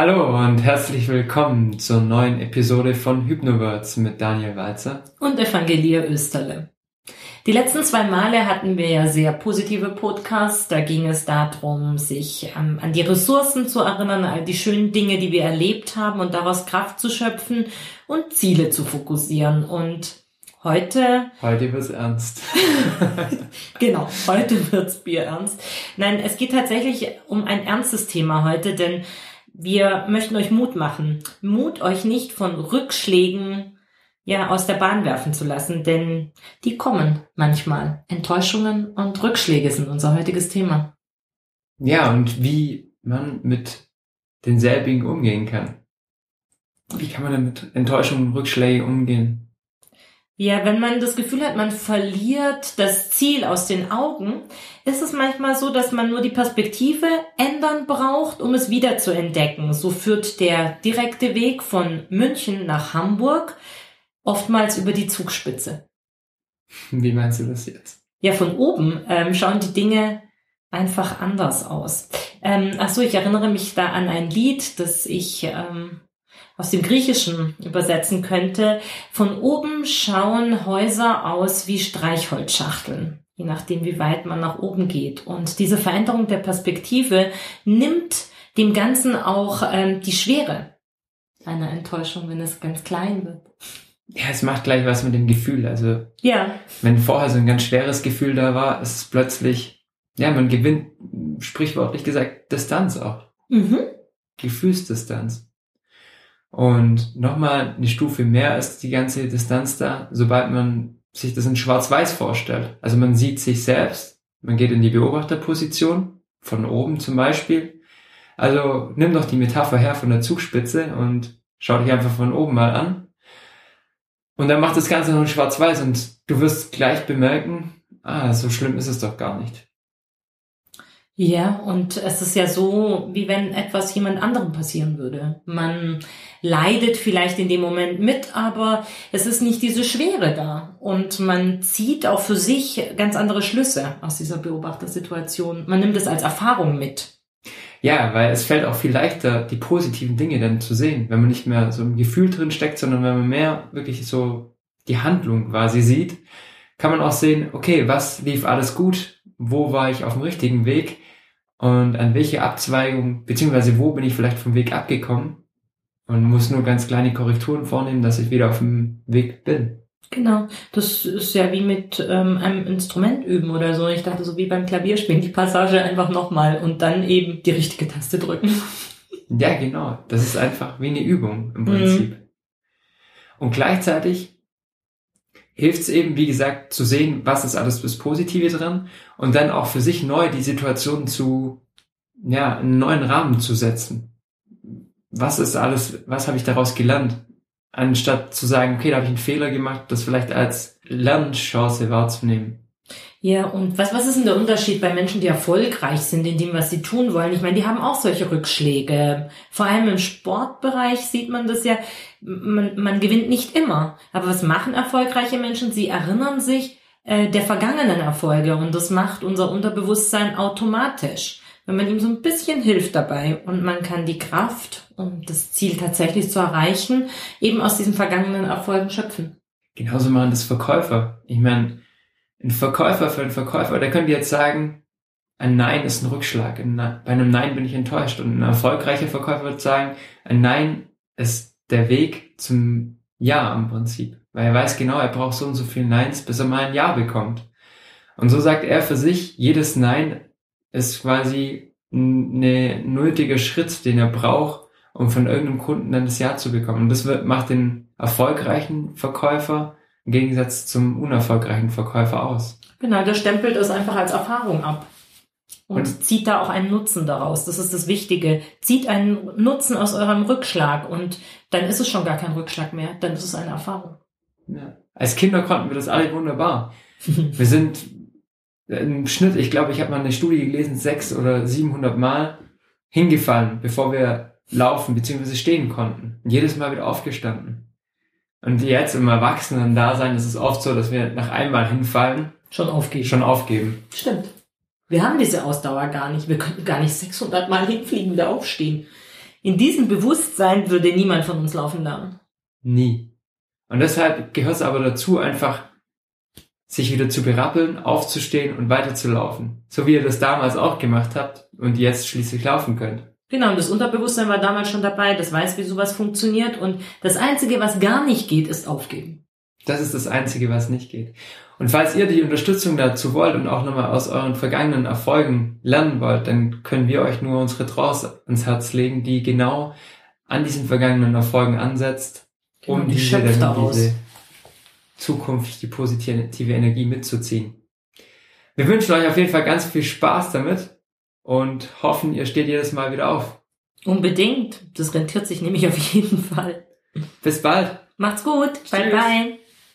Hallo und herzlich willkommen zur neuen Episode von Hypnowords mit Daniel Walzer und Evangelia Österle. Die letzten zwei Male hatten wir ja sehr positive Podcasts. Da ging es darum, sich ähm, an die Ressourcen zu erinnern, all die schönen Dinge, die wir erlebt haben und daraus Kraft zu schöpfen und Ziele zu fokussieren. Und heute... Heute wird's ernst. genau, heute wird's Bier ernst. Nein, es geht tatsächlich um ein ernstes Thema heute, denn wir möchten euch Mut machen. Mut euch nicht von Rückschlägen ja aus der Bahn werfen zu lassen, denn die kommen manchmal. Enttäuschungen und Rückschläge sind unser heutiges Thema. Ja, und wie man mit denselbigen umgehen kann. Wie kann man denn mit Enttäuschungen und Rückschlägen umgehen? Ja, wenn man das Gefühl hat, man verliert das Ziel aus den Augen, ist es manchmal so, dass man nur die Perspektive ändern braucht, um es wieder zu entdecken. So führt der direkte Weg von München nach Hamburg oftmals über die Zugspitze. Wie meinst du das jetzt? Ja, von oben ähm, schauen die Dinge einfach anders aus. Ähm, ach so, ich erinnere mich da an ein Lied, das ich ähm, aus dem Griechischen übersetzen könnte. Von oben schauen Häuser aus wie Streichholzschachteln, je nachdem, wie weit man nach oben geht. Und diese Veränderung der Perspektive nimmt dem Ganzen auch ähm, die Schwere einer Enttäuschung, wenn es ganz klein wird. Ja, es macht gleich was mit dem Gefühl. Also, ja. wenn vorher so ein ganz schweres Gefühl da war, ist es plötzlich, ja, man gewinnt, sprichwörtlich gesagt, Distanz auch. Mhm. Gefühlsdistanz. Und nochmal eine Stufe mehr ist die ganze Distanz da, sobald man sich das in Schwarz-Weiß vorstellt. Also man sieht sich selbst, man geht in die Beobachterposition, von oben zum Beispiel. Also nimm doch die Metapher her von der Zugspitze und schau dich einfach von oben mal an. Und dann macht das Ganze noch in Schwarz-Weiß und du wirst gleich bemerken, ah, so schlimm ist es doch gar nicht. Ja, und es ist ja so, wie wenn etwas jemand anderem passieren würde. Man leidet vielleicht in dem Moment mit, aber es ist nicht diese Schwere da. Und man zieht auch für sich ganz andere Schlüsse aus dieser Beobachtersituation. Man nimmt es als Erfahrung mit. Ja, weil es fällt auch viel leichter, die positiven Dinge dann zu sehen, wenn man nicht mehr so im Gefühl drin steckt, sondern wenn man mehr wirklich so die Handlung quasi sieht, kann man auch sehen, okay, was lief alles gut, wo war ich auf dem richtigen Weg und an welche Abzweigung, beziehungsweise wo bin ich vielleicht vom Weg abgekommen und muss nur ganz kleine Korrekturen vornehmen, dass ich wieder auf dem Weg bin. Genau, das ist ja wie mit ähm, einem Instrument üben oder so. Ich dachte so wie beim Klavierspielen, die Passage einfach nochmal und dann eben die richtige Taste drücken. Ja, genau. Das ist einfach wie eine Übung im Prinzip. Mhm. Und gleichzeitig hilft es eben, wie gesagt, zu sehen, was ist alles das Positive dran und dann auch für sich neu die Situation zu, ja, einen neuen Rahmen zu setzen. Was ist alles, was habe ich daraus gelernt? Anstatt zu sagen, okay, da habe ich einen Fehler gemacht, das vielleicht als Lernchance wahrzunehmen. Ja, und was, was ist denn der Unterschied bei Menschen, die erfolgreich sind in dem, was sie tun wollen? Ich meine, die haben auch solche Rückschläge. Vor allem im Sportbereich sieht man das ja, man, man gewinnt nicht immer. Aber was machen erfolgreiche Menschen? Sie erinnern sich äh, der vergangenen Erfolge und das macht unser Unterbewusstsein automatisch. Wenn man ihm so ein bisschen hilft dabei und man kann die Kraft, um das Ziel tatsächlich zu erreichen, eben aus diesen vergangenen Erfolgen schöpfen. Genauso machen das Verkäufer. Ich meine, ein Verkäufer für einen Verkäufer, der könnte jetzt sagen, ein Nein ist ein Rückschlag. bei einem Nein bin ich enttäuscht. Und ein erfolgreicher Verkäufer wird sagen, ein Nein ist der Weg zum Ja im Prinzip. Weil er weiß genau, er braucht so und so viele Neins, bis er mal ein Ja bekommt. Und so sagt er für sich, jedes Nein ist quasi ein nötiger Schritt, den er braucht, um von irgendeinem Kunden dann das Ja zu bekommen. Und das macht den erfolgreichen Verkäufer im Gegensatz zum unerfolgreichen Verkäufer aus. Genau, der stempelt es einfach als Erfahrung ab. Und, und zieht da auch einen Nutzen daraus. Das ist das Wichtige. Zieht einen Nutzen aus eurem Rückschlag und dann ist es schon gar kein Rückschlag mehr. Dann ist es eine Erfahrung. Ja. Als Kinder konnten wir das alle wunderbar. wir sind im Schnitt, ich glaube, ich habe mal eine Studie gelesen, sechs oder 700 Mal hingefallen, bevor wir laufen bzw. stehen konnten. Und jedes Mal wieder aufgestanden. Und jetzt im Erwachsenen-Dasein ist es oft so, dass wir nach einmal hinfallen. Schon aufgeben. Schon aufgeben. Stimmt. Wir haben diese Ausdauer gar nicht. Wir könnten gar nicht 600 Mal hinfliegen, wieder aufstehen. in diesem Bewusstsein würde niemand von uns laufen lernen. Nie. Und deshalb gehört es aber dazu, einfach sich wieder zu berappeln, aufzustehen und weiterzulaufen. So wie ihr das damals auch gemacht habt und jetzt schließlich laufen könnt. Genau, und das Unterbewusstsein war damals schon dabei, das weiß, wie sowas funktioniert. Und das Einzige, was gar nicht geht, ist aufgeben. Das ist das Einzige, was nicht geht. Und falls ihr die Unterstützung dazu wollt und auch nochmal aus euren vergangenen Erfolgen lernen wollt, dann können wir euch nur unsere Trance ans Herz legen, die genau an diesen vergangenen Erfolgen ansetzt, um Genau, die diese, diese Zukunft, die positive Energie mitzuziehen. Wir wünschen euch auf jeden Fall ganz viel Spaß damit und hoffen, ihr steht jedes Mal wieder auf. Unbedingt. Das rentiert sich nämlich auf jeden Fall. Bis bald! Macht's gut. Bye Tschüss. bye.